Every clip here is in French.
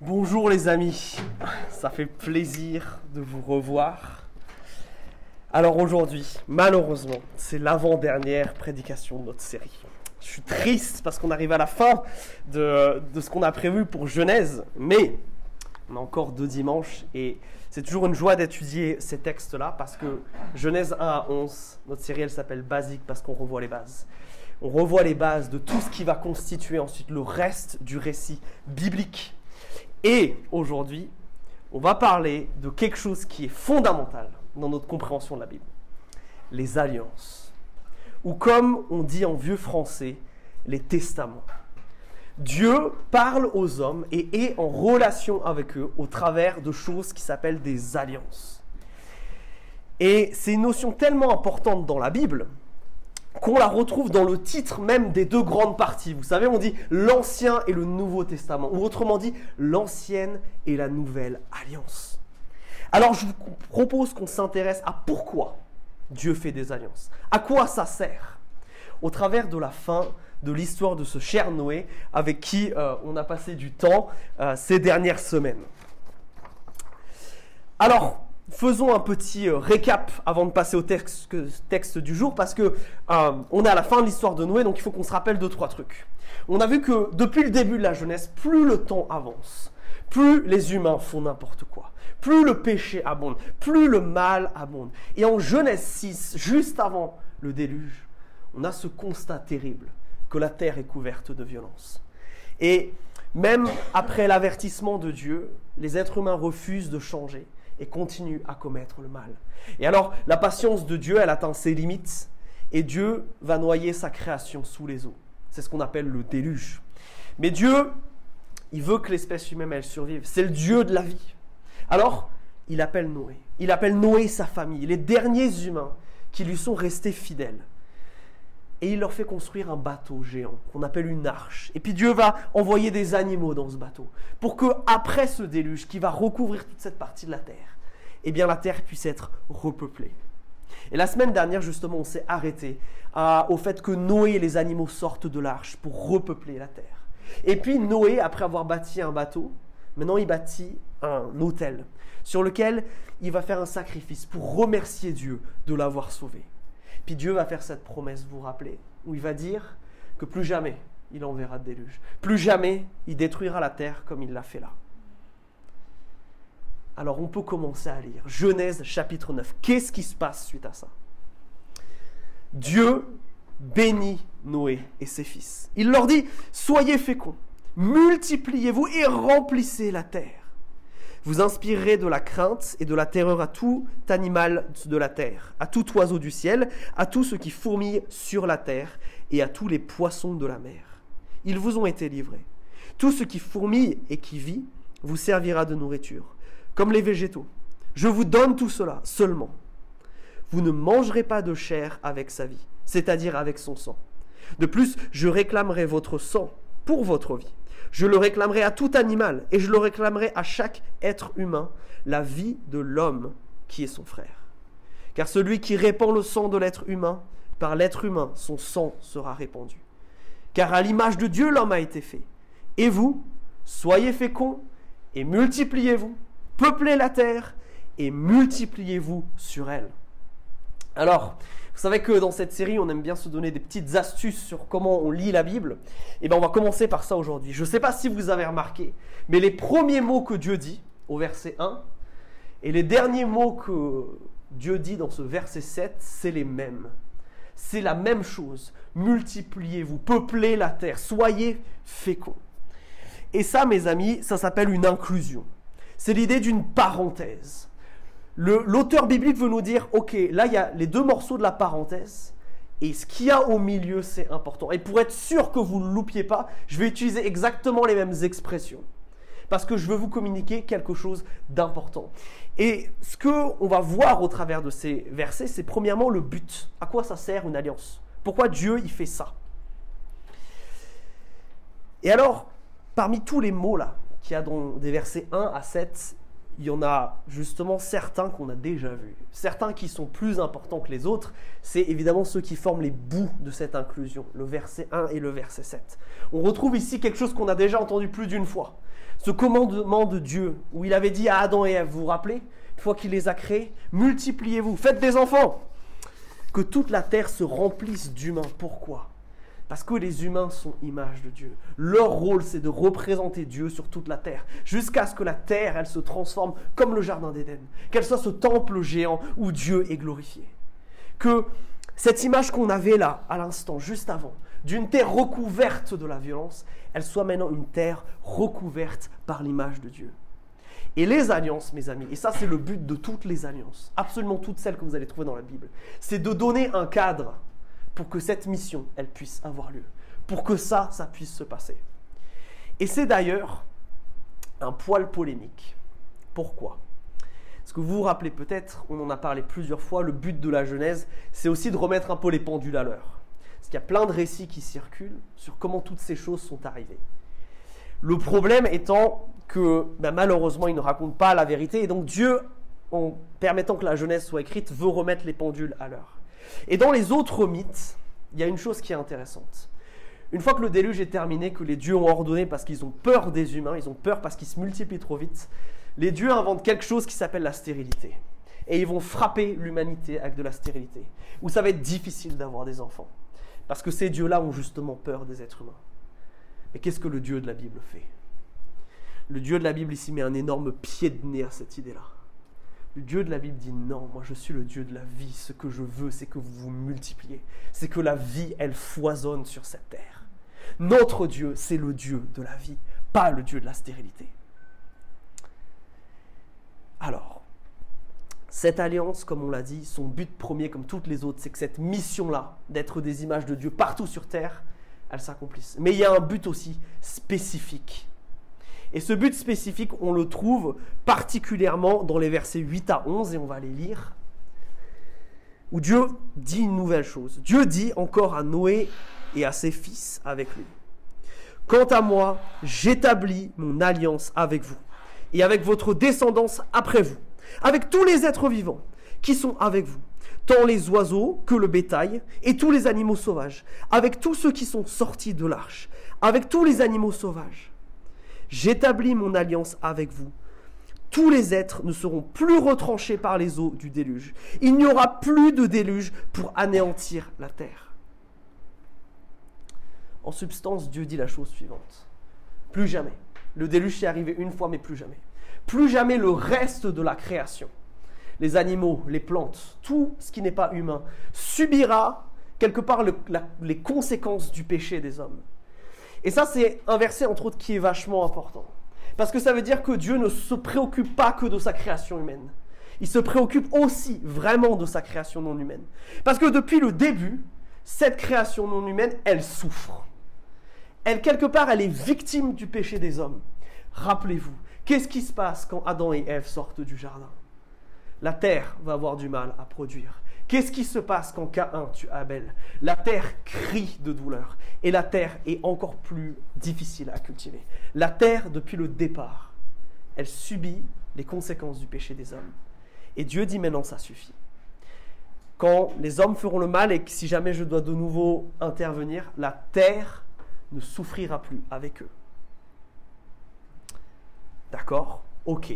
Bonjour les amis, ça fait plaisir de vous revoir. Alors aujourd'hui, malheureusement, c'est l'avant-dernière prédication de notre série. Je suis triste parce qu'on arrive à la fin de, ce qu'on a prévu pour Genèse, mais on a encore deux dimanches et c'est toujours une joie d'étudier ces textes-là parce que Genèse 1 à 11, notre série elle s'appelle Basique parce qu'on revoit les bases. On revoit les bases de tout ce qui va constituer ensuite le reste du récit biblique. Et aujourd'hui, on va parler de quelque chose qui est fondamental dans notre compréhension de la Bible. Les alliances. Ou comme on dit en vieux français, les testaments. Dieu parle aux hommes et est en relation avec eux au travers de choses qui s'appellent des alliances. Et c'est une notion tellement importante dans la Bible qu'on la retrouve dans le titre même des deux grandes parties. Vous savez, on dit l'Ancien et le Nouveau Testament, ou autrement dit l'Ancienne et la Nouvelle Alliance. Alors je vous propose qu'on s'intéresse à pourquoi Dieu fait des alliances. À quoi ça sert Au travers de la fin de l'histoire de ce cher Noé avec qui euh, on a passé du temps euh, ces dernières semaines. Alors, faisons un petit euh, récap avant de passer au texte, du jour parce que on est à la fin de l'histoire de Noé, donc il faut qu'on se rappelle deux trois trucs. On a vu que depuis le début de la jeunesse, plus le temps avance, plus les humains font n'importe quoi, plus le péché abonde, plus le mal abonde. Et en Genèse 6, juste avant le déluge, on a ce constat terrible que la terre est couverte de violence. Et même après l'avertissement de Dieu, les êtres humains refusent de changer et continuent à commettre le mal. Et alors, la patience de Dieu, elle atteint ses limites et Dieu va noyer sa création sous les eaux. C'est ce qu'on appelle le déluge. Mais Dieu, il veut que l'espèce humaine, elle survive. C'est le Dieu de la vie. Alors, il appelle Noé. Il appelle Noé sa famille, les derniers humains qui lui sont restés fidèles et il leur fait construire un bateau géant qu'on appelle une arche. Et puis Dieu va envoyer des animaux dans ce bateau pour que après ce déluge qui va recouvrir toute cette partie de la terre, eh bien la terre puisse être repeuplée. Et la semaine dernière justement, on s'est arrêté au fait que Noé et les animaux sortent de l'arche pour repeupler la terre. Et puis Noé, après avoir bâti un bateau, maintenant il bâtit un hôtel sur lequel il va faire un sacrifice pour remercier Dieu de l'avoir sauvé. Puis Dieu va faire cette promesse, vous vous rappelez, où il va dire que plus jamais il enverra de déluge. Plus jamais il détruira la terre comme il l'a fait là. Alors on peut commencer à lire. Genèse chapitre 9. Qu'est-ce qui se passe suite à ça? Dieu bénit Noé et ses fils. Il leur dit, soyez féconds, multipliez-vous et remplissez la terre. Vous inspirerez de la crainte et de la terreur à tout animal de la terre, à tout oiseau du ciel, à tout ce qui fourmille sur la terre et à tous les poissons de la mer. Ils vous ont été livrés. Tout ce qui fourmille et qui vit vous servira de nourriture, comme les végétaux. Je vous donne tout cela seulement. Vous ne mangerez pas de chair avec sa vie, c'est-à-dire avec son sang. De plus, je réclamerai votre sang pour votre vie. Je le réclamerai à tout animal et je le réclamerai à chaque être humain, la vie de l'homme qui est son frère. Car celui qui répand le sang de l'être humain, par l'être humain, son sang sera répandu. Car à l'image de Dieu, l'homme a été fait. Et vous, soyez féconds et multipliez-vous, peuplez la terre et multipliez-vous sur elle. Alors, vous savez que dans cette série, on aime bien se donner des petites astuces sur comment on lit la Bible. Et eh bien, on va commencer par ça aujourd'hui. Je ne sais pas si vous avez remarqué, mais les premiers mots que Dieu dit au verset 1 et les derniers mots que Dieu dit dans ce verset 7, c'est les mêmes. C'est la même chose. Multipliez-vous, peuplez la terre, soyez féconds. Et ça, mes amis, ça s'appelle une inclusion. C'est l'idée d'une parenthèse l'auteur biblique veut nous dire, ok, là il y a les deux morceaux de la parenthèse, et ce qu'il y a au milieu, c'est important. Et pour être sûr que vous ne loupiez pas, je vais utiliser exactement les mêmes expressions. Parce que je veux vous communiquer quelque chose d'important. Et ce qu'on va voir au travers de ces versets, c'est premièrement le but. À quoi ça sert une alliance? Pourquoi Dieu il fait ça? Et alors, parmi tous les mots là, qu'il y a dans des versets 1 à 7, il y en a justement certains qu'on a déjà vus. Certains qui sont plus importants que les autres, c'est évidemment ceux qui forment les bouts de cette inclusion, le verset 1 et le verset 7. On retrouve ici quelque chose qu'on a déjà entendu plus d'une fois. Ce commandement de Dieu, où il avait dit à Adam et Ève, vous vous rappelez, une fois qu'il les a créés, multipliez-vous, faites des enfants. Que toute la terre se remplisse d'humains. Pourquoi? Parce que les humains sont image de Dieu. Leur rôle, c'est de représenter Dieu sur toute la terre, jusqu'à ce que la terre, elle se transforme comme le Jardin d'Éden, qu'elle soit ce temple géant où Dieu est glorifié. Que cette image qu'on avait là, à l'instant, juste avant, d'une terre recouverte de la violence, elle soit maintenant une terre recouverte par l'image de Dieu. Et les alliances, mes amis, et ça c'est le but de toutes les alliances, absolument toutes celles que vous allez trouver dans la Bible, c'est de donner un cadre pour que cette mission, elle puisse avoir lieu, pour que ça, ça puisse se passer. Et c'est d'ailleurs un poil polémique. Pourquoi? Parce que vous vous rappelez peut-être, on en a parlé plusieurs fois, le but de la Genèse, c'est aussi de remettre un peu les pendules à l'heure. Parce qu'il y a plein de récits qui circulent sur comment toutes ces choses sont arrivées. Le problème étant que ben, malheureusement, il ne raconte pas la vérité. Et donc Dieu, en permettant que la Genèse soit écrite, veut remettre les pendules à l'heure. Et dans les autres mythes, il y a une chose qui est intéressante. Une fois que le déluge est terminé, que les dieux ont ordonné parce qu'ils ont peur des humains, ils ont peur parce qu'ils se multiplient trop vite, les dieux inventent quelque chose qui s'appelle la stérilité. Et ils vont frapper l'humanité avec de la stérilité. Où ça va être difficile d'avoir des enfants. Parce que ces dieux-là ont justement peur des êtres humains. Mais qu'est-ce que le Dieu de la Bible fait? Le Dieu de la Bible ici met un énorme pied de nez à cette idée-là. Le Dieu de la Bible dit non, moi je suis le Dieu de la vie. Ce que je veux, c'est que vous vous multipliez. C'est que la vie, elle foisonne sur cette terre. Notre Dieu, c'est le Dieu de la vie, pas le Dieu de la stérilité. Alors, cette alliance, comme on l'a dit, son but premier, comme toutes les autres, c'est que cette mission-là, d'être des images de Dieu partout sur terre, elle s'accomplisse. Mais il y a un but aussi spécifique. Et ce but spécifique, on le trouve particulièrement dans les versets 8 à 11, et on va les lire, où Dieu dit une nouvelle chose. Dieu dit encore à Noé et à ses fils avec lui. Quant à moi, j'établis mon alliance avec vous et avec votre descendance après vous, avec tous les êtres vivants qui sont avec vous, tant les oiseaux que le bétail et tous les animaux sauvages, avec tous ceux qui sont sortis de l'arche, avec tous les animaux sauvages. J'établis mon alliance avec vous. Tous les êtres ne seront plus retranchés par les eaux du déluge. Il n'y aura plus de déluge pour anéantir la terre. En substance, Dieu dit la chose suivante. Plus jamais. Le déluge est arrivé une fois, mais plus jamais. Plus jamais le reste de la création les animaux, les plantes, tout ce qui n'est pas humain, subira quelque part les conséquences du péché des hommes. Et ça, c'est un verset, entre autres, qui est vachement important. Parce que ça veut dire que Dieu ne se préoccupe pas que de sa création humaine. Il se préoccupe aussi vraiment de sa création non humaine. Parce que depuis le début, cette création non humaine, elle souffre. Elle, quelque part, elle est victime du péché des hommes. Rappelez-vous, qu'est-ce qui se passe quand Adam et Ève sortent du jardin? La terre va avoir du mal à produire. Qu'est-ce qui se passe quand Caïn tue Abel? La terre crie de douleur et la terre est encore plus difficile à cultiver. La terre, depuis le départ, elle subit les conséquences du péché des hommes. Et Dieu dit maintenant ça suffit. Quand les hommes feront le mal et que si jamais je dois de nouveau intervenir, la terre ne souffrira plus avec eux. D'accord? Ok,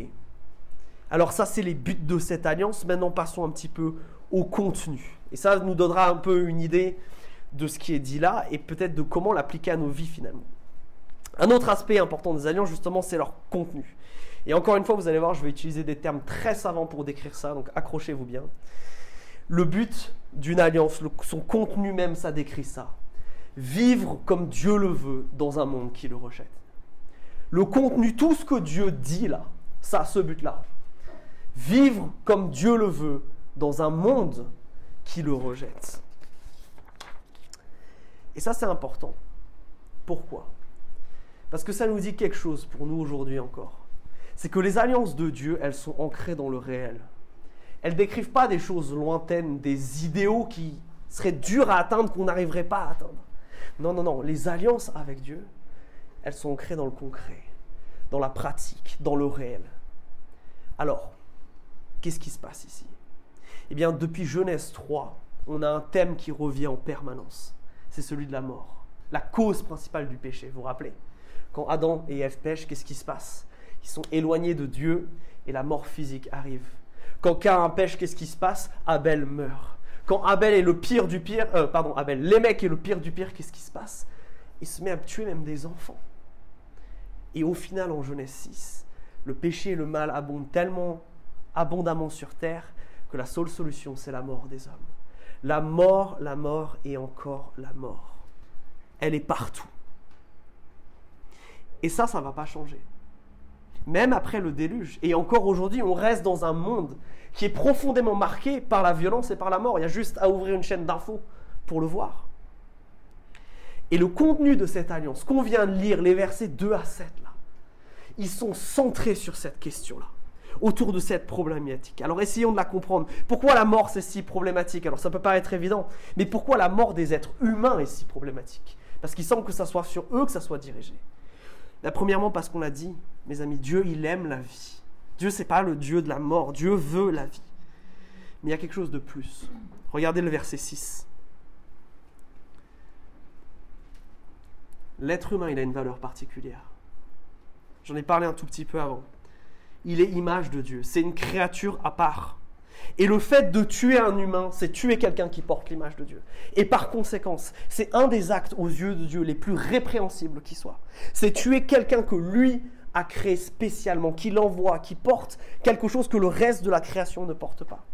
alors ça, c'est les buts de cette alliance. Maintenant, passons un petit peu au contenu. Et ça nous donnera un peu une idée de ce qui est dit là et peut-être de comment l'appliquer à nos vies finalement. Un autre aspect important des alliances, justement, c'est leur contenu. Et encore une fois, vous allez voir, je vais utiliser des termes très savants pour décrire ça, donc accrochez-vous bien. Le but d'une alliance, son contenu même, ça décrit ça. Vivre comme Dieu le veut dans un monde qui le rejette. Le contenu, tout ce que Dieu dit là, ça ce but-là vivre comme Dieu le veut dans un monde qui le rejette. Et ça, c'est important. Pourquoi? Parce que ça nous dit quelque chose pour nous aujourd'hui encore. C'est que les alliances de Dieu, elles sont ancrées dans le réel. Elles décrivent pas des choses lointaines, des idéaux qui seraient durs à atteindre, qu'on n'arriverait pas à atteindre. Non, non, non. Les alliances avec Dieu, elles sont ancrées dans le concret, dans la pratique, dans le réel. Alors, Qu'est-ce qui se passe ici? Eh bien, depuis Genèse 3, on a un thème qui revient en permanence. C'est celui de la mort. La cause principale du péché, vous vous rappelez? Quand Adam et Ève pêchent, qu'est-ce qui se passe? Ils sont éloignés de Dieu et la mort physique arrive. Quand Cain pêche, qu'est-ce qui se passe? Abel meurt. Quand Abel est le pire du pire, euh, pardon, Abel, Lémec est le pire du pire, qu'est-ce qui se passe? Il se met à tuer même des enfants. Et au final, en Genèse 6, le péché et le mal abondent tellement abondamment sur terre que la seule solution, c'est la mort des hommes. La mort, la mort et encore la mort. Elle est partout. Et ça, ça ne va pas changer. Même après le déluge. Et encore aujourd'hui, on reste dans un monde qui est profondément marqué par la violence et par la mort. Il y a juste à ouvrir une chaîne d'infos pour le voir. Et le contenu de cette alliance, qu'on vient de lire, les versets 2 à 7, là, ils sont centrés sur cette question-là, autour de cette problématique. Alors essayons de la comprendre. Pourquoi la mort c'est si problématique? Alors ça peut paraître évident, mais pourquoi la mort des êtres humains est si problématique? Parce qu'il semble que ça soit sur eux que ça soit dirigé. La premièrement parce qu'on l'a dit, mes amis, Dieu il aime la vie. Dieu c'est pas le Dieu de la mort, Dieu veut la vie. Mais il y a quelque chose de plus. Regardez le verset 6. L'être humain, il a une valeur particulière. J'en ai parlé un tout petit peu avant. Il est image de Dieu. C'est une créature à part. Et le fait de tuer un humain, c'est tuer quelqu'un qui porte l'image de Dieu. Et par conséquence, c'est un des actes aux yeux de Dieu les plus répréhensibles qui soient. C'est tuer quelqu'un que lui a créé spécialement, qui l'envoie, qui porte quelque chose que le reste de la création ne porte pas.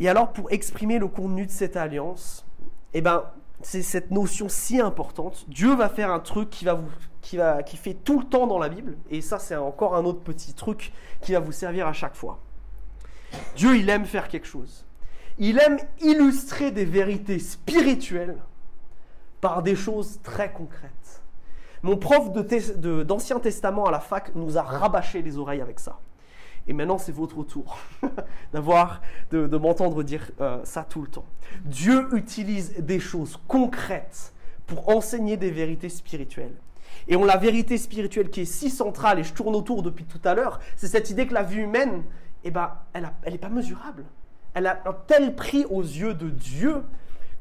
Et alors, pour exprimer le contenu de cette alliance, eh ben, c'est cette notion si importante. Dieu va faire un truc qui va vous qui, va, qui fait tout le temps dans la Bible, et ça c'est encore un autre petit truc qui va vous servir à chaque fois. Dieu, il aime faire quelque chose. Il aime illustrer des vérités spirituelles par des choses très concrètes. Mon prof d'Ancien de, Testament à la fac nous a rabâché les oreilles avec ça. Et maintenant, c'est votre tour d'avoir, de, m'entendre dire euh, ça tout le temps. Dieu utilise des choses concrètes pour enseigner des vérités spirituelles. Et on la vérité spirituelle qui est si centrale, et je tourne autour depuis tout à l'heure, c'est cette idée que la vie humaine, eh ben, elle n'est pas mesurable. Elle a un tel prix aux yeux de Dieu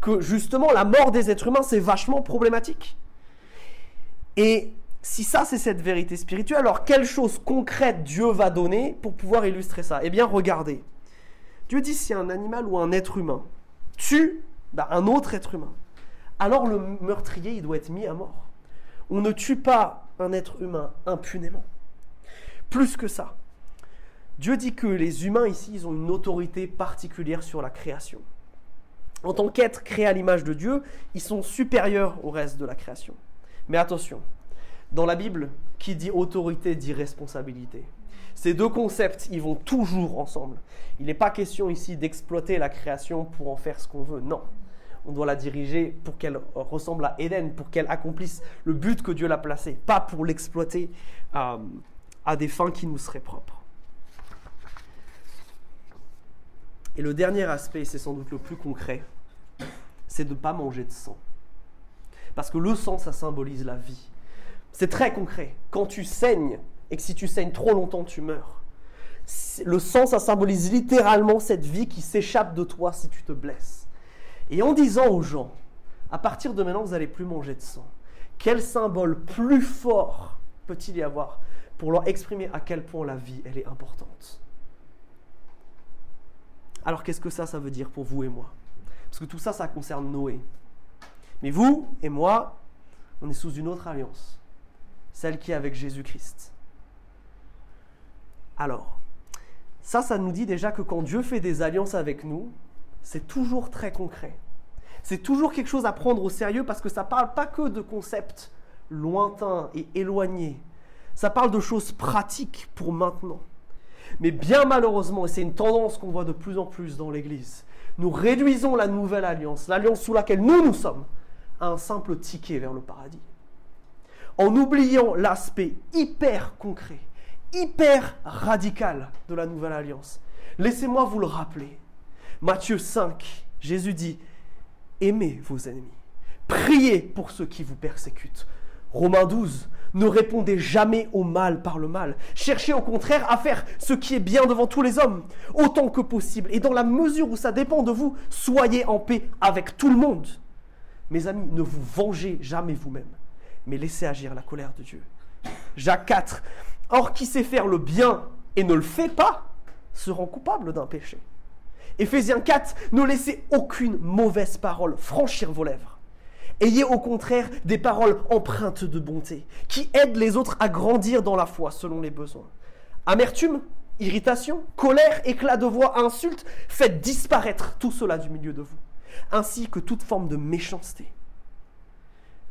que justement la mort des êtres humains, c'est vachement problématique. Et si ça, c'est cette vérité spirituelle, alors quelle chose concrète Dieu va donner pour pouvoir illustrer ça? Eh bien, regardez. Dieu dit si un animal ou un être humain tue bah, un autre être humain, alors le meurtrier, il doit être mis à mort. On ne tue pas un être humain impunément. Plus que ça, Dieu dit que les humains ici, ils ont une autorité particulière sur la création. En tant qu'être créé à l'image de Dieu, ils sont supérieurs au reste de la création. Mais attention, dans la Bible, qui dit autorité dit responsabilité. Ces deux concepts, ils vont toujours ensemble. Il n'est pas question ici d'exploiter la création pour en faire ce qu'on veut. Non on doit la diriger pour qu'elle ressemble à Éden, pour qu'elle accomplisse le but que Dieu l'a placé, pas pour l'exploiter euh, à des fins qui nous seraient propres. Et le dernier aspect, c'est sans doute le plus concret, c'est de ne pas manger de sang. Parce que le sang, ça symbolise la vie. C'est très concret. Quand tu saignes, et que si tu saignes trop longtemps, tu meurs. Le sang, ça symbolise littéralement cette vie qui s'échappe de toi si tu te blesses. Et en disant aux gens, à partir de maintenant, vous n'allez plus manger de sang, quel symbole plus fort peut-il y avoir pour leur exprimer à quel point la vie, elle est importante? Alors qu'est-ce que ça, ça veut dire pour vous et moi? Parce que tout ça, ça concerne Noé. Mais vous et moi, on est sous une autre alliance, celle qui est avec Jésus-Christ. Alors, ça, ça nous dit déjà que quand Dieu fait des alliances avec nous, c'est toujours très concret. C'est toujours quelque chose à prendre au sérieux parce que ça ne parle pas que de concepts lointains et éloignés. Ça parle de choses pratiques pour maintenant. Mais bien malheureusement, et c'est une tendance qu'on voit de plus en plus dans l'Église, nous réduisons la nouvelle alliance, l'alliance sous laquelle nous nous sommes, à un simple ticket vers le paradis. En oubliant l'aspect hyper concret, hyper radical de la nouvelle alliance. Laissez-moi vous le rappeler. Matthieu 5, Jésus dit, aimez vos ennemis, priez pour ceux qui vous persécutent. Romains 12, ne répondez jamais au mal par le mal. Cherchez au contraire à faire ce qui est bien devant tous les hommes, autant que possible. Et dans la mesure où ça dépend de vous, soyez en paix avec tout le monde. Mes amis, ne vous vengez jamais vous-même, mais laissez agir la colère de Dieu. Jacques 4. Or, qui sait faire le bien et ne le fait pas, se rend coupable d'un péché. Éphésiens 4. Ne laissez aucune mauvaise parole franchir vos lèvres. Ayez au contraire des paroles empreintes de bonté, qui aident les autres à grandir dans la foi selon les besoins. Amertume, irritation, colère, éclat de voix, insulte, faites disparaître tout cela du milieu de vous, ainsi que toute forme de méchanceté.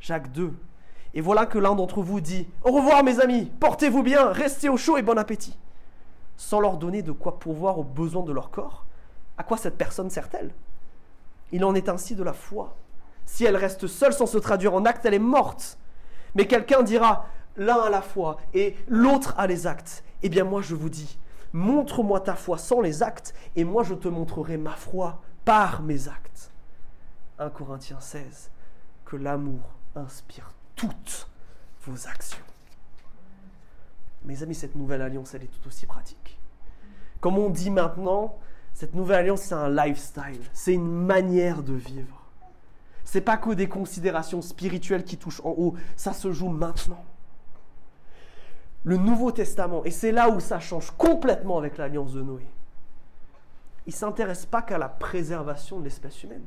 Jacques 2. Et voilà que l'un d'entre vous dit Au revoir mes amis, portez-vous bien, restez au chaud et bon appétit. Sans leur donner de quoi pourvoir aux besoins de leur corps, à quoi cette personne sert-elle? Il en est ainsi de la foi. Si elle reste seule sans se traduire en actes, elle est morte. Mais quelqu'un dira l'un à la foi et l'autre à les actes. Eh bien moi je vous dis, montre-moi ta foi sans les actes, et moi je te montrerai ma foi par mes actes. 1 Corinthiens 16, que l'amour inspire toutes vos actions. Mes amis, cette nouvelle alliance, elle est tout aussi pratique. Comme on dit maintenant, cette nouvelle alliance, c'est un lifestyle, c'est une manière de vivre. C'est pas que des considérations spirituelles qui touchent en haut, ça se joue maintenant. Le Nouveau Testament, et c'est là où ça change complètement avec l'alliance de Noé, il ne s'intéresse pas qu'à la préservation de l'espèce humaine.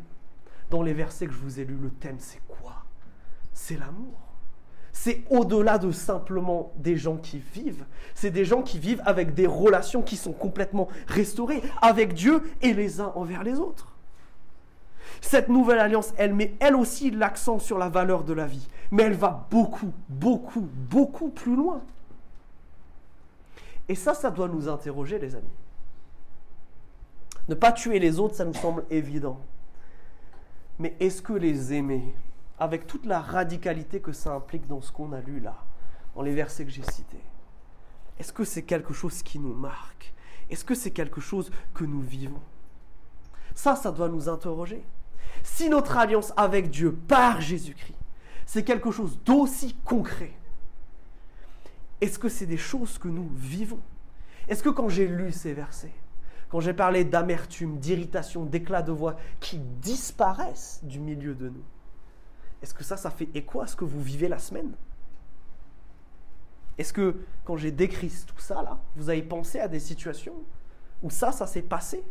Dans les versets que je vous ai lus, le thème c'est quoi? C'est l'amour. C'est au-delà de simplement des gens qui vivent. C'est des gens qui vivent avec des relations qui sont complètement restaurées avec Dieu et les uns envers les autres. Cette nouvelle alliance, elle met elle aussi l'accent sur la valeur de la vie. Mais elle va beaucoup, beaucoup, beaucoup plus loin. Et ça, ça doit nous interroger, les amis. Ne pas tuer les autres, ça nous semble évident. Mais est-ce que les aimer, avec toute la radicalité que ça implique dans ce qu'on a lu là, dans les versets que j'ai cités, est-ce que c'est quelque chose qui nous marque? Est-ce que c'est quelque chose que nous vivons? Ça, ça doit nous interroger. Si notre alliance avec Dieu par Jésus-Christ, c'est quelque chose d'aussi concret, est-ce que c'est des choses que nous vivons? Est-ce que quand j'ai lu ces versets, quand j'ai parlé d'amertume, d'irritation, d'éclat de voix qui disparaissent du milieu de nous, est-ce que ça, ça fait écho à ce que vous vivez la semaine? Est-ce que quand j'ai décrit tout ça, là, vous avez pensé à des situations où ça, ça s'est passé?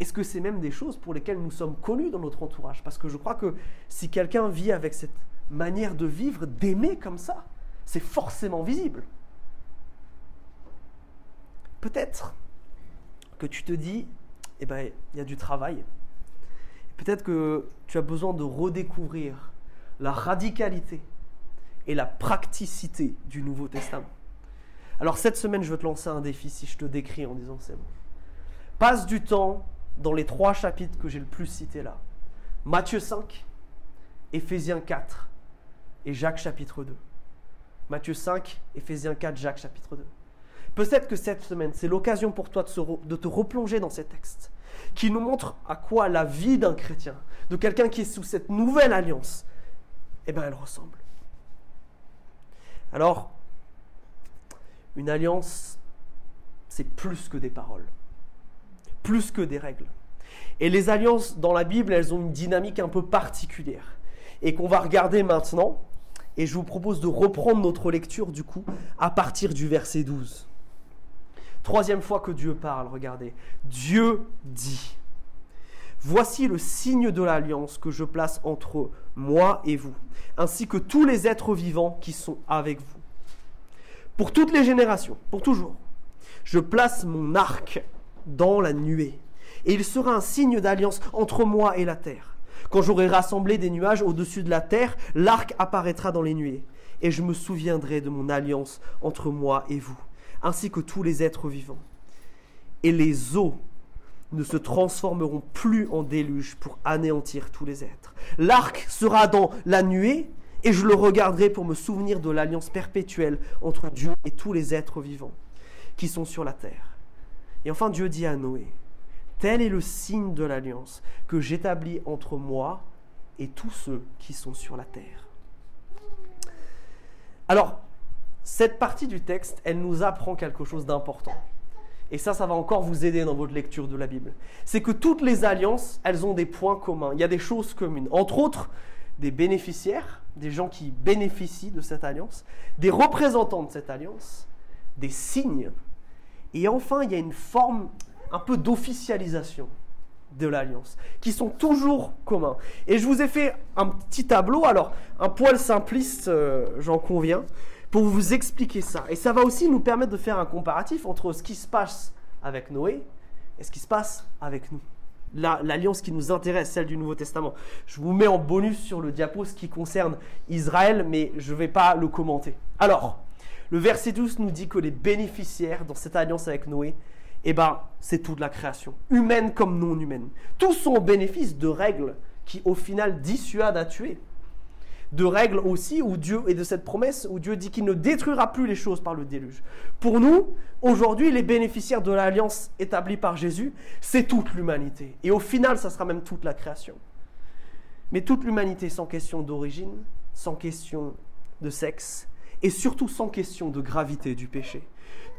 Est-ce que c'est même des choses pour lesquelles nous sommes connus dans notre entourage? Parce que je crois que si quelqu'un vit avec cette manière de vivre, d'aimer comme ça, c'est forcément visible. Peut-être que tu te dis, eh ben, il y a du travail. Peut-être que tu as besoin de redécouvrir la radicalité et la praticité du Nouveau Testament. Alors cette semaine, je veux te lancer un défi si je te décris en disant c'est bon. Passe du temps dans les trois chapitres que j'ai le plus cités là. Matthieu 5, Éphésiens 4 et Jacques chapitre 2. Matthieu 5, Éphésiens 4, Jacques chapitre 2. Peut-être que cette semaine, c'est l'occasion pour toi de, te replonger dans ces textes qui nous montrent à quoi la vie d'un chrétien, de quelqu'un qui est sous cette nouvelle alliance, eh bien, elle ressemble. Alors, une alliance, c'est plus que des paroles plus que des règles. Et les alliances dans la Bible, elles ont une dynamique un peu particulière. Et qu'on va regarder maintenant. Et je vous propose de reprendre notre lecture du coup à partir du verset 12. Troisième fois que Dieu parle, regardez. Dieu dit, Voici le signe de l'alliance que je place entre moi et vous, ainsi que tous les êtres vivants qui sont avec vous. Pour toutes les générations, pour toujours, je place mon arc dans la nuée. Et il sera un signe d'alliance entre moi et la terre. Quand j'aurai rassemblé des nuages au-dessus de la terre, l'arc apparaîtra dans les nuées. Et je me souviendrai de mon alliance entre moi et vous, ainsi que tous les êtres vivants. Et les eaux ne se transformeront plus en déluge pour anéantir tous les êtres. L'arc sera dans la nuée, et je le regarderai pour me souvenir de l'alliance perpétuelle entre Dieu et tous les êtres vivants qui sont sur la terre. Et enfin Dieu dit à Noé, tel est le signe de l'alliance que j'établis entre moi et tous ceux qui sont sur la terre. Alors, cette partie du texte, elle nous apprend quelque chose d'important. Et ça, ça va encore vous aider dans votre lecture de la Bible. C'est que toutes les alliances, elles ont des points communs. Il y a des choses communes. Entre autres, des bénéficiaires, des gens qui bénéficient de cette alliance, des représentants de cette alliance, des signes, et enfin il y a une forme un peu d'officialisation de l'alliance, qui sont toujours communs. Et je vous ai fait un petit tableau, alors un poil simpliste, euh, j'en conviens, pour vous expliquer ça. Et ça va aussi nous permettre de faire un comparatif entre ce qui se passe avec Noé et ce qui se passe avec nous. L'alliance qui nous intéresse, celle du Nouveau Testament. Je vous mets en bonus sur le diapo ce qui concerne Israël, mais je ne vais pas le commenter. Alors, le verset 12 nous dit que les bénéficiaires dans cette alliance avec Noé, eh ben, c'est toute la création, humaine comme non humaine. Tous sont au bénéfice de règles qui, au final, dissuadent à tuer. De règles aussi où Dieu, et de cette promesse où Dieu dit qu'il ne détruira plus les choses par le déluge. Pour nous, aujourd'hui, les bénéficiaires de l'alliance établie par Jésus, c'est toute l'humanité. Et au final, ça sera même toute la création. Mais toute l'humanité sans question d'origine, sans question de sexe, et surtout sans question de gravité du péché.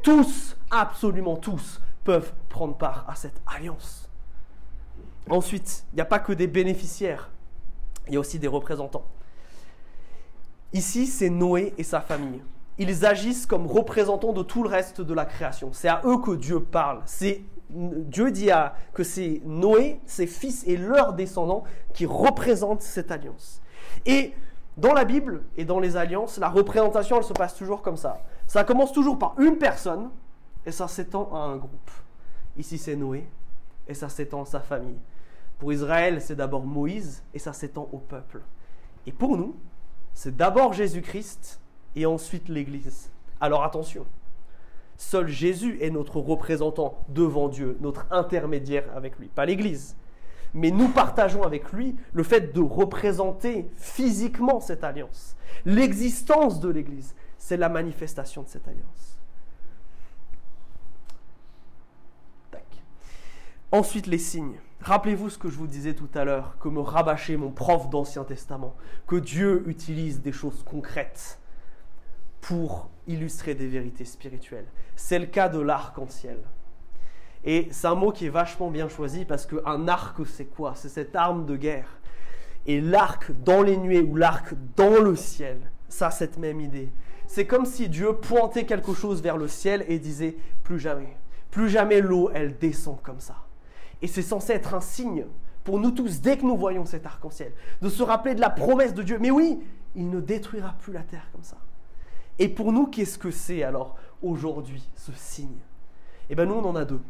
Tous, absolument tous, peuvent prendre part à cette alliance. Ensuite, il n'y a pas que des bénéficiaires, il y a aussi des représentants. Ici, c'est Noé et sa famille. Ils agissent comme représentants de tout le reste de la création. C'est à eux que Dieu parle. C'est Dieu dit à, que c'est Noé, ses fils et leurs descendants qui représentent cette alliance. Et dans la Bible et dans les alliances, la représentation, elle se passe toujours comme ça. Ça commence toujours par une personne et ça s'étend à un groupe. Ici, c'est Noé et ça s'étend à sa famille. Pour Israël, c'est d'abord Moïse et ça s'étend au peuple. Et pour nous, c'est d'abord Jésus-Christ et ensuite l'Église. Alors attention, seul Jésus est notre représentant devant Dieu, notre intermédiaire avec lui, pas l'Église mais nous partageons avec lui le fait de représenter physiquement cette alliance. L'existence de l'Église, c'est la manifestation de cette alliance. Ensuite, les signes. Rappelez-vous ce que je vous disais tout à l'heure, que me rabâchait mon prof d'Ancien Testament, que Dieu utilise des choses concrètes pour illustrer des vérités spirituelles. C'est le cas de l'arc-en-ciel. Et c'est un mot qui est vachement bien choisi parce qu'un arc, c'est quoi? C'est cette arme de guerre. Et l'arc dans les nuées ou l'arc dans le ciel, ça, cette même idée. C'est comme si Dieu pointait quelque chose vers le ciel et disait plus jamais. Plus jamais l'eau, elle descend comme ça. Et c'est censé être un signe pour nous tous, dès que nous voyons cet arc-en-ciel, de se rappeler de la promesse de Dieu. Mais oui, il ne détruira plus la terre comme ça. Et pour nous, qu'est-ce que c'est alors aujourd'hui, ce signe? Eh bien, nous, on en a deux.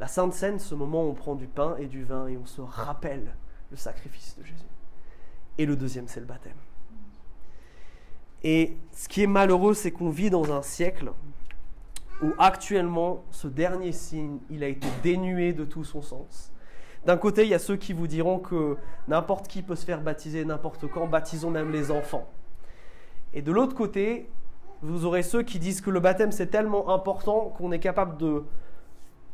La Sainte Seine, ce moment où on prend du pain et du vin et on se rappelle le sacrifice de Jésus. Et le deuxième, c'est le baptême. Et ce qui est malheureux, c'est qu'on vit dans un siècle où actuellement, ce dernier signe, il a été dénué de tout son sens. D'un côté, il y a ceux qui vous diront que n'importe qui peut se faire baptiser n'importe quand, baptisons même les enfants. Et de l'autre côté, vous aurez ceux qui disent que le baptême c'est tellement important qu'on est capable de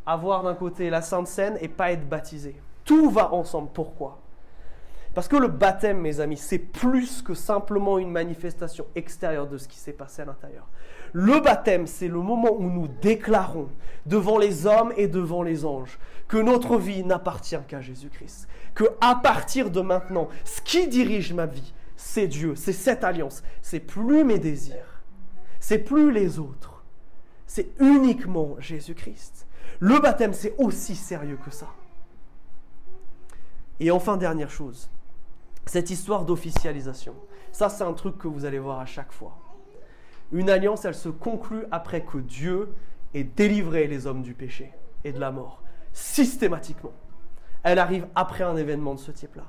avoir d'un côté la Sainte Seine et pas être baptisé. Tout va ensemble. Pourquoi? Parce que le baptême, mes amis, c'est plus que simplement une manifestation extérieure de ce qui s'est passé à l'intérieur. Le baptême, c'est le moment où nous déclarons devant les hommes et devant les anges que notre vie n'appartient qu'à Jésus-Christ. Que à partir de maintenant, ce qui dirige ma vie, c'est Dieu, c'est cette alliance. C'est plus mes désirs, c'est plus les autres, c'est uniquement Jésus-Christ. Le baptême, c'est aussi sérieux que ça. Et enfin, dernière chose, cette histoire d'officialisation. Ça, c'est un truc que vous allez voir à chaque fois. Une alliance, elle se conclut après que Dieu ait délivré les hommes du péché et de la mort, systématiquement. Elle arrive après un événement de ce type-là.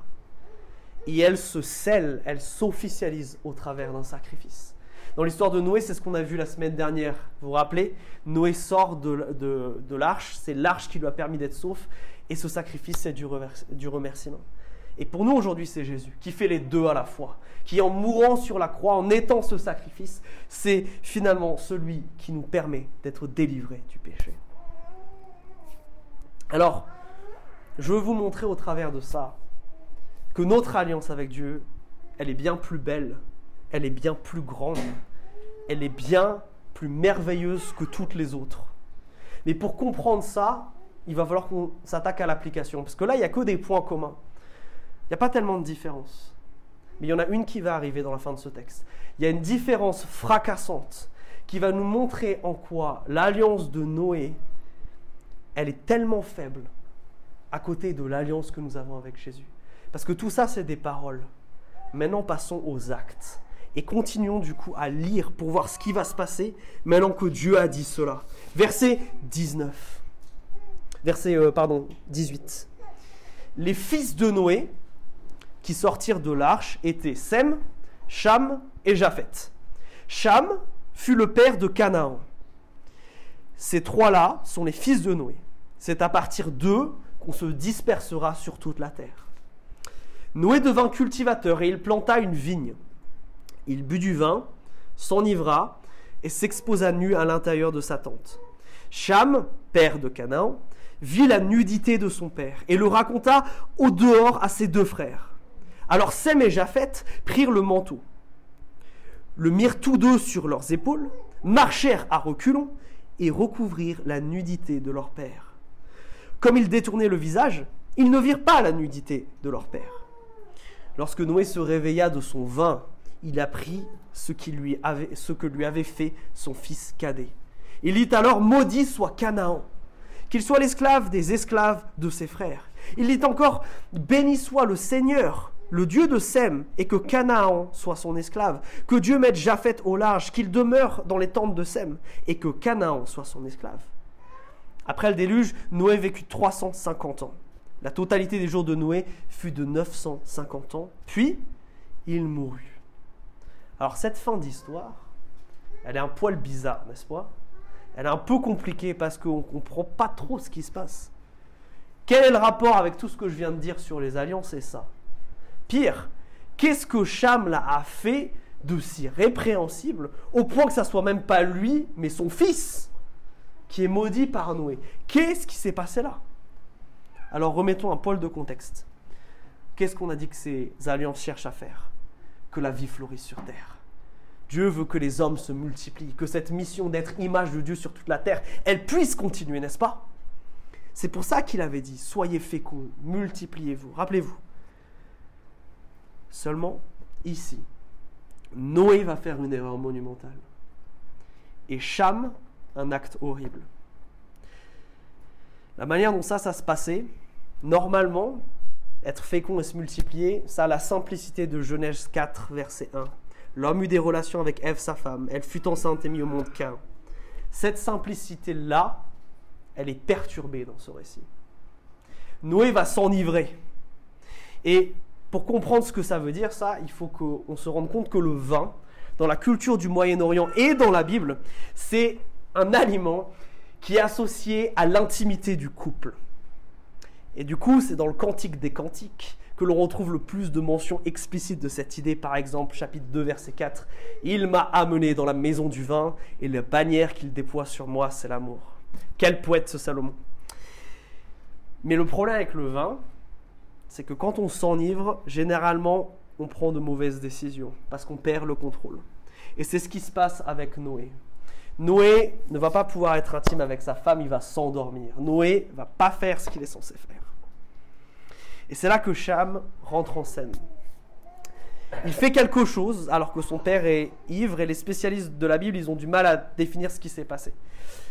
Et elle se scelle, elle s'officialise au travers d'un sacrifice. Dans l'histoire de Noé, c'est ce qu'on a vu la semaine dernière. Vous vous rappelez? Noé sort de, l'arche, c'est l'arche qui lui a permis d'être sauf, et ce sacrifice, c'est du, du remerciement. Et pour nous aujourd'hui, c'est Jésus qui fait les deux à la fois, qui en mourant sur la croix, en étant ce sacrifice, c'est finalement celui qui nous permet d'être délivrés du péché. Alors, je veux vous montrer au travers de ça que notre alliance avec Dieu, elle est bien plus belle elle est bien plus grande, elle est bien plus merveilleuse que toutes les autres. Mais pour comprendre ça, il va falloir qu'on s'attaque à l'application, parce que là, il n'y a que des points communs. Il n'y a pas tellement de différence. Mais il y en a une qui va arriver dans la fin de ce texte. Il y a une différence fracassante qui va nous montrer en quoi l'alliance de Noé, elle est tellement faible à côté de l'alliance que nous avons avec Jésus. Parce que tout ça, c'est des paroles. Maintenant, passons aux actes. Et continuons du coup à lire pour voir ce qui va se passer maintenant que Dieu a dit cela. Verset 19. Verset euh, pardon, 18. Les fils de Noé qui sortirent de l'arche étaient Sem, Cham et Japheth. Cham fut le père de Canaan. Ces trois-là sont les fils de Noé. C'est à partir d'eux qu'on se dispersera sur toute la terre. Noé devint cultivateur et il planta une vigne. Il but du vin, s'enivra et s'exposa nu à l'intérieur de sa tente. Cham, père de Canaan, vit la nudité de son père et le raconta au dehors à ses deux frères. Alors Sem et Japheth prirent le manteau, le mirent tous deux sur leurs épaules, marchèrent à reculons et recouvrirent la nudité de leur père. Comme ils détournaient le visage, ils ne virent pas la nudité de leur père. Lorsque Noé se réveilla de son vin, il apprit ce, qui lui avait, ce que lui avait fait son fils cadet. Il dit alors, maudit soit Canaan, qu'il soit l'esclave des esclaves de ses frères. Il dit encore, béni soit le Seigneur, le Dieu de Sem, et que Canaan soit son esclave, que Dieu mette Japheth au large, qu'il demeure dans les tentes de Sem, et que Canaan soit son esclave. Après le déluge, Noé vécut 350 ans. La totalité des jours de Noé fut de 950 ans, puis il mourut. Alors cette fin d'histoire, elle est un poil bizarre, n'est-ce pas? Elle est un peu compliquée parce qu'on ne comprend pas trop ce qui se passe. Quel est le rapport avec tout ce que je viens de dire sur les alliances et ça? Pire, qu'est-ce que Cham a fait de si répréhensible au point que ça soit même pas lui, mais son fils qui est maudit par Noé? Qu'est-ce qui s'est passé là? Alors remettons un poil de contexte. Qu'est-ce qu'on a dit que ces alliances cherchent à faire? Que la vie fleurisse sur terre. Dieu veut que les hommes se multiplient, que cette mission d'être image de Dieu sur toute la terre, elle puisse continuer, n'est-ce pas? C'est pour ça qu'il avait dit, soyez féconds, multipliez-vous. Rappelez-vous, Seulement, ici, Noé va faire une erreur monumentale. Et Cham, un acte horrible. La manière dont ça, ça se passait, normalement, être fécond et se multiplier, ça a la simplicité de Genèse 4, verset 1. L'homme eut des relations avec Ève, sa femme. Elle fut enceinte et mise au monde Cain. Cette simplicité-là, elle est perturbée dans ce récit. Noé va s'enivrer. Et pour comprendre ce que ça veut dire, ça, il faut qu'on se rende compte que le vin, dans la culture du Moyen-Orient et dans la Bible, c'est un aliment qui est associé à l'intimité du couple. Et du coup, c'est dans le Cantique des Cantiques que l'on retrouve le plus de mentions explicites de cette idée. Par exemple, chapitre 2, verset 4. Il m'a amené dans la maison du vin, et la bannière qu'il déploie sur moi, c'est l'amour. Quel poète ce Salomon? Mais le problème avec le vin, c'est que quand on s'enivre, généralement, on prend de mauvaises décisions parce qu'on perd le contrôle. Et c'est ce qui se passe avec Noé. Noé ne va pas pouvoir être intime avec sa femme, il va s'endormir. Noé va pas faire ce qu'il est censé faire. Et c'est là que Cham rentre en scène. Il fait quelque chose alors que son père est ivre et les spécialistes de la Bible, ils ont du mal à définir ce qui s'est passé.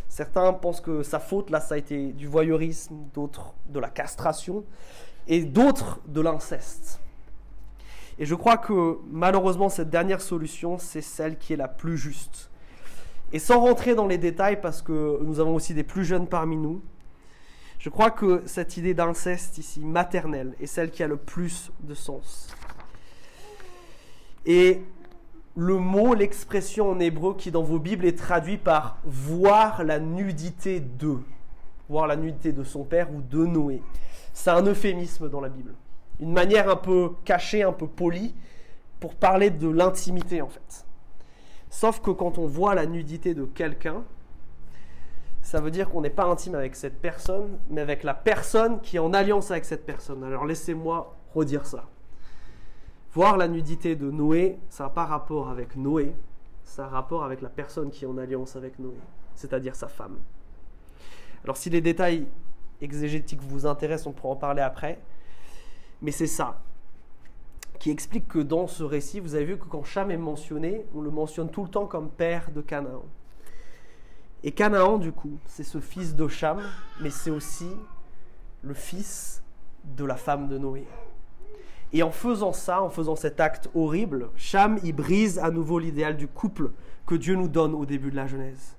Certains pensent que sa faute, là, ça a été du voyeurisme, d'autres de la castration et d'autres de l'inceste. Et je crois que malheureusement cette dernière solution, c'est celle qui est la plus juste. Et sans rentrer dans les détails, parce que nous avons aussi des plus jeunes parmi nous, je crois que cette idée d'inceste ici, maternelle, est celle qui a le plus de sens. Et le mot, l'expression en hébreu qui dans vos Bibles est traduit par voir la nudité de, voir la nudité de son père ou de Noé. C'est un euphémisme dans la Bible. Une manière un peu cachée, un peu polie, pour parler de l'intimité en fait. Sauf que quand on voit la nudité de quelqu'un, ça veut dire qu'on n'est pas intime avec cette personne, mais avec la personne qui est en alliance avec cette personne. Alors laissez-moi redire ça. Voir la nudité de Noé, ça n'a pas rapport avec Noé, ça a rapport avec la personne qui est en alliance avec Noé, c'est-à-dire sa femme. Alors si les détails exégétique vous intéresse, on pourra en parler après. Mais c'est ça. qui explique que dans ce récit, vous avez vu que quand Cham est mentionné, on le mentionne tout le temps comme père de Canaan. Et Canaan, du coup, c'est ce fils de Cham, mais c'est aussi le fils de la femme de Noé. Et en faisant ça, en faisant cet acte horrible, Cham y brise à nouveau l'idéal du couple que Dieu nous donne au début de la Genèse.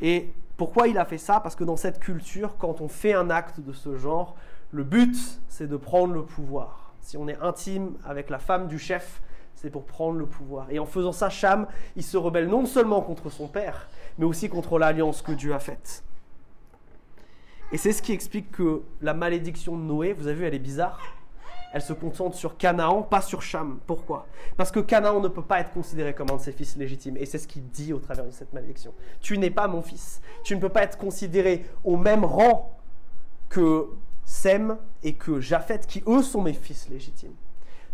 Et pourquoi il a fait ça? Parce que dans cette culture, quand on fait un acte de ce genre, le but, c'est de prendre le pouvoir. Si on est intime avec la femme du chef, c'est pour prendre le pouvoir. Et en faisant ça, Cham, il se rebelle non seulement contre son père, mais aussi contre l'alliance que Dieu a faite. Et c'est ce qui explique que la malédiction de Noé, vous avez vu, elle est bizarre. Elle se concentre sur Canaan, pas sur Cham. Pourquoi? Parce que Canaan ne peut pas être considéré comme un de ses fils légitimes. Et c'est ce qu'il dit au travers de cette malédiction. Tu n'es pas mon fils. Tu ne peux pas être considéré au même rang que Sem et que Japhet, qui eux sont mes fils légitimes.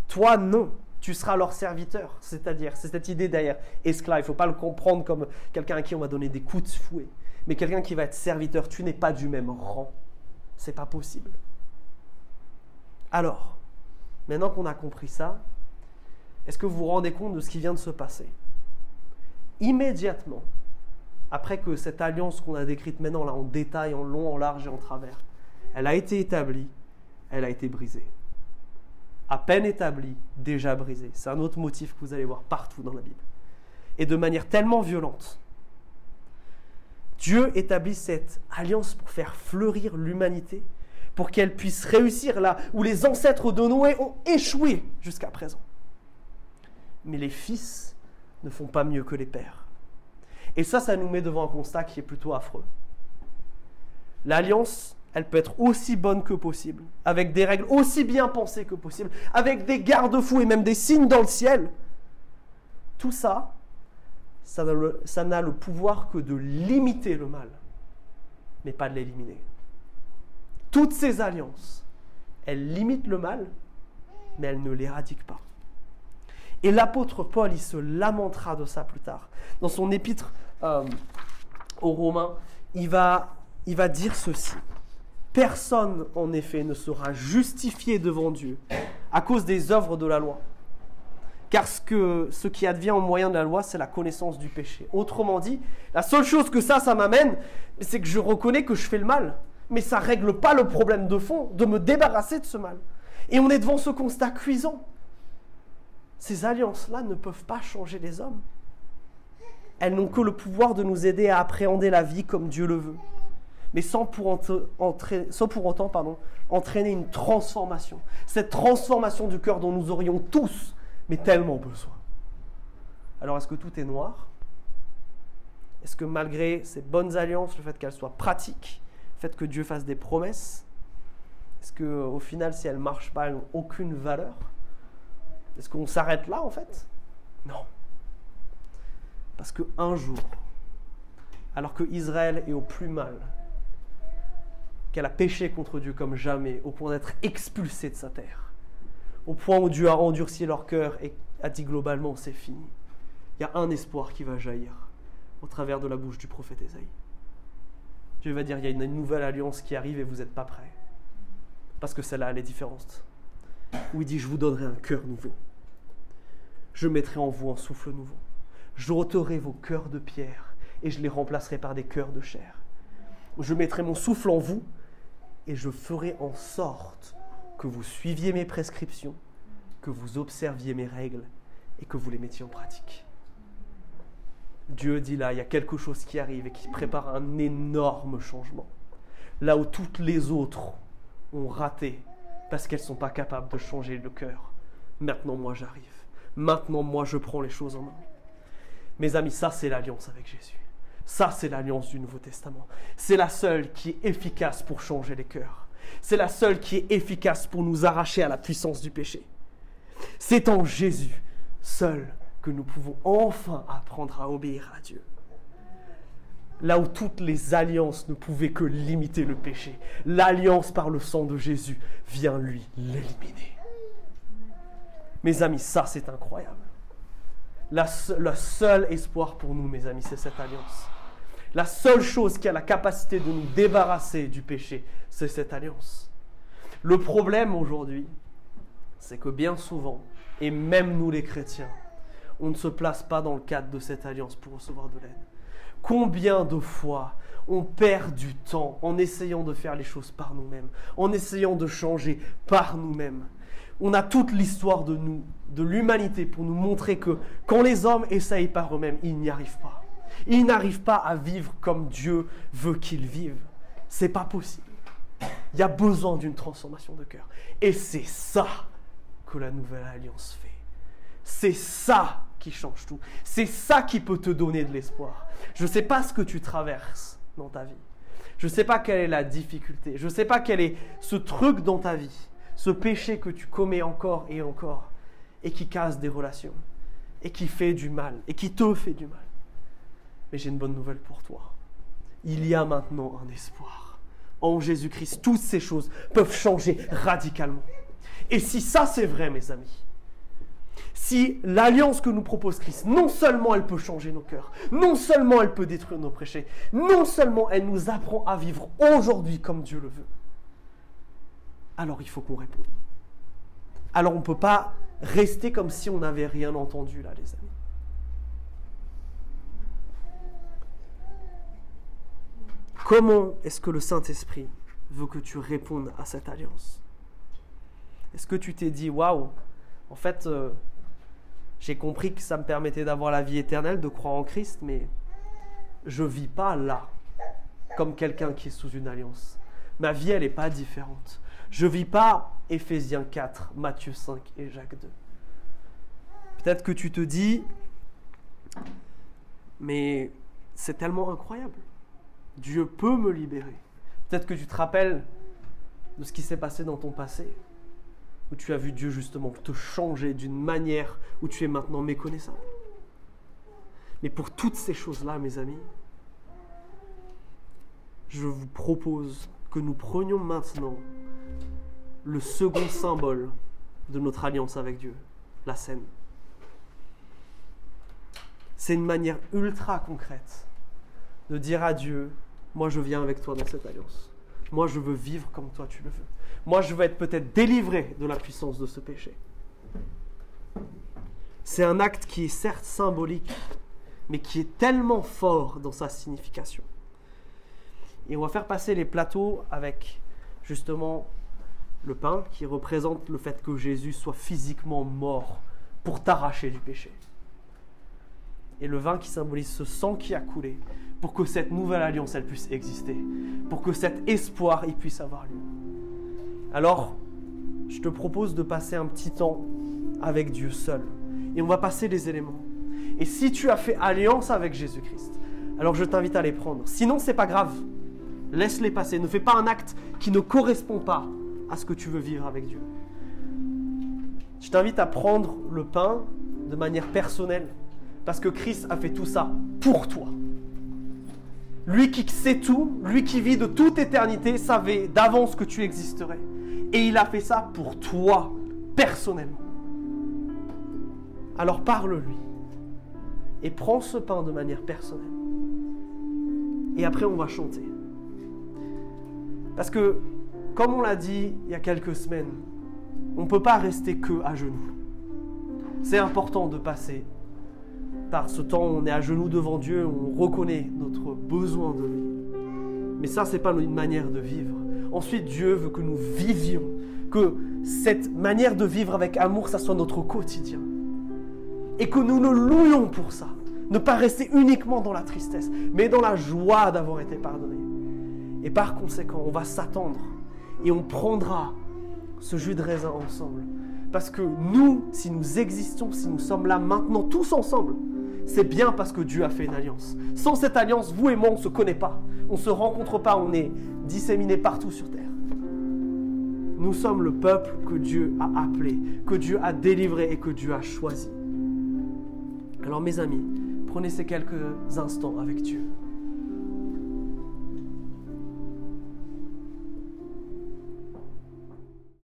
Toi, non. Tu seras leur serviteur. C'est-à-dire, c'est cette idée derrière esclave. Il ne faut pas le comprendre comme quelqu'un à qui on va donner des coups de fouet. Mais quelqu'un qui va être serviteur. Tu n'es pas du même rang. C'est pas possible. Alors, Maintenant qu'on a compris ça, est-ce que vous vous rendez compte de ce qui vient de se passer Immédiatement, après que cette alliance qu'on a décrite maintenant en détail, en long, en large et en travers, elle a été établie, elle a été brisée. À peine établie, déjà brisée. C'est un autre motif que vous allez voir partout dans la Bible. Et de manière tellement violente. Dieu établit cette alliance pour faire fleurir l'humanité pour qu'elle puisse réussir là où les ancêtres de Noé ont échoué jusqu'à présent. Mais les fils ne font pas mieux que les pères. Et ça, ça nous met devant un constat qui est plutôt affreux. L'alliance, elle peut être aussi bonne que possible, avec des règles aussi bien pensées que possible, avec des garde-fous et même des signes dans le ciel. Tout ça, ça n'a le pouvoir que de limiter le mal, mais pas de l'éliminer toutes ces alliances, elles limitent le mal, mais elles ne l'éradiquent pas. Et l'apôtre Paul, il se lamentera de ça plus tard. Dans son épître euh, aux Romains, il va, dire ceci. Personne, en effet, ne sera justifié devant Dieu à cause des œuvres de la loi. Car ce, ce qui advient au moyen de la loi, c'est la connaissance du péché. Autrement dit, la seule chose que ça, ça m'amène, c'est que je reconnais que je fais le mal mais ça ne règle pas le problème de fond, de me débarrasser de ce mal. Et on est devant ce constat cuisant. Ces alliances-là ne peuvent pas changer les hommes. Elles n'ont que le pouvoir de nous aider à appréhender la vie comme Dieu le veut, mais sans pour, autant entraîner une transformation. Cette transformation du cœur dont nous aurions tous, mais tellement besoin. Alors est-ce que tout est noir? Est-ce que malgré ces bonnes alliances, le fait qu'elles soient pratiques, fait que Dieu fasse des promesses Est-ce qu'au final, si elles ne marchent pas, elles n'ont aucune valeur? Est-ce qu'on s'arrête là, en fait? Non. Parce qu'un jour, alors que Israël est au plus mal, qu'elle a péché contre Dieu comme jamais, au point d'être expulsée de sa terre, au point où Dieu a endurci leur cœur et a dit globalement c'est fini, il y a un espoir qui va jaillir au travers de la bouche du prophète Ésaïe. Dieu va dire, il y a une nouvelle alliance qui arrive et vous n'êtes pas prêts. Parce que celle-là, elle est différente. Où il dit, je vous donnerai un cœur nouveau. Je mettrai en vous un souffle nouveau. J'ôterai vos cœurs de pierre et je les remplacerai par des cœurs de chair. Je mettrai mon souffle en vous et je ferai en sorte que vous suiviez mes prescriptions, que vous observiez mes règles et que vous les mettiez en pratique. Dieu dit là, il y a quelque chose qui arrive et qui prépare un énorme changement. Là où toutes les autres ont raté parce qu'elles ne sont pas capables de changer le cœur. Maintenant, moi, j'arrive. Maintenant, moi, je prends les choses en main. Mes amis, ça, c'est l'alliance avec Jésus. Ça, c'est l'alliance du Nouveau Testament. C'est la seule qui est efficace pour changer les cœurs. C'est la seule qui est efficace pour nous arracher à la puissance du péché. C'est en Jésus seul que nous pouvons enfin apprendre à obéir à Dieu. Là où toutes les alliances ne pouvaient que limiter le péché, l'alliance par le sang de Jésus vient lui l'éliminer. Mes amis, ça c'est incroyable. le seul espoir pour nous, mes amis, c'est cette alliance. La seule chose qui a la capacité de nous débarrasser du péché, c'est cette alliance. Le problème aujourd'hui, c'est que bien souvent, et même nous les chrétiens, on ne se place pas dans le cadre de cette alliance pour recevoir de l'aide. Combien de fois on perd du temps en essayant de faire les choses par nous-mêmes, en essayant de changer par nous-mêmes. On a toute l'histoire de nous, de l'humanité, pour nous montrer que quand les hommes essayent par eux-mêmes, ils n'y arrivent pas. Ils n'arrivent pas à vivre comme Dieu veut qu'ils vivent. C'est pas possible. Il y a besoin d'une transformation de cœur. Et c'est ça que la nouvelle alliance fait. C'est ça qui change tout. C'est ça qui peut te donner de l'espoir. Je ne sais pas ce que tu traverses dans ta vie. Je ne sais pas quelle est la difficulté. Je ne sais pas quel est ce truc dans ta vie, ce péché que tu commets encore et encore et qui casse des relations et qui fait du mal et qui te fait du mal. Mais j'ai une bonne nouvelle pour toi. Il y a maintenant un espoir. En Jésus-Christ, toutes ces choses peuvent changer radicalement. Et si ça c'est vrai, mes amis, si l'alliance que nous propose Christ, non seulement elle peut changer nos cœurs, non seulement elle peut détruire nos péchés, non seulement elle nous apprend à vivre aujourd'hui comme Dieu le veut, alors il faut qu'on réponde. Alors on ne peut pas rester comme si on n'avait rien entendu là, les amis. Comment est-ce que le Saint-Esprit veut que tu répondes à cette alliance? Est-ce que tu t'es dit, waouh, en fait, euh, j'ai compris que ça me permettait d'avoir la vie éternelle, de croire en Christ, mais je vis pas là comme quelqu'un qui est sous une alliance. Ma vie, elle n'est pas différente. Je vis pas Éphésiens 4, Matthieu 5 et Jacques 2. Peut-être que tu te dis, mais c'est tellement incroyable. Dieu peut me libérer. Peut-être que tu te rappelles de ce qui s'est passé dans ton passé où tu as vu Dieu justement te changer d'une manière où tu es maintenant méconnaissable. Mais pour toutes ces choses-là, mes amis, je vous propose que nous prenions maintenant le second symbole de notre alliance avec Dieu, la scène. C'est une manière ultra concrète de dire à Dieu, moi je viens avec toi dans cette alliance. Moi je veux vivre comme toi tu le veux moi je veux être peut-être délivré de la puissance de ce péché. C'est un acte qui est certes symbolique, mais qui est tellement fort dans sa signification. Et on va faire passer les plateaux avec justement le pain qui représente le fait que Jésus soit physiquement mort pour t'arracher du péché. Et le vin qui symbolise ce sang qui a coulé pour que cette nouvelle alliance elle puisse exister, pour que cet espoir il puisse avoir lieu. Alors, je te propose de passer un petit temps avec Dieu seul. Et on va passer les éléments. Et si tu as fait alliance avec Jésus-Christ, alors je t'invite à les prendre. Sinon, c'est pas grave. Laisse-les passer. Ne fais pas un acte qui ne correspond pas à ce que tu veux vivre avec Dieu. Je t'invite à prendre le pain de manière personnelle. Parce que Christ a fait tout ça pour toi. Lui qui sait tout, lui qui vit de toute éternité, savait d'avance que tu existerais. Et il a fait ça pour toi, personnellement. Alors parle-lui. Et prends ce pain de manière personnelle. Et après, on va chanter. Parce que, comme on l'a dit il y a quelques semaines, on ne peut pas rester que à genoux. C'est important de passer par ce temps on est à genoux devant Dieu, on reconnaît notre besoin de lui. Mais ça, ce n'est pas une manière de vivre. Ensuite, Dieu veut que nous vivions, que cette manière de vivre avec amour, ça soit notre quotidien. Et que nous le louions pour ça. Ne pas rester uniquement dans la tristesse, mais dans la joie d'avoir été pardonné. Et par conséquent, on va s'attendre et on prendra ce jus de raisin ensemble. Parce que nous, si nous existons, si nous sommes là maintenant tous ensemble, c'est bien parce que Dieu a fait une alliance. Sans cette alliance, vous et moi, on ne se connaît pas. On ne se rencontre pas, on est disséminés partout sur terre. Nous sommes le peuple que Dieu a appelé, que Dieu a délivré et que Dieu a choisi. Alors mes amis, prenez ces quelques instants avec Dieu.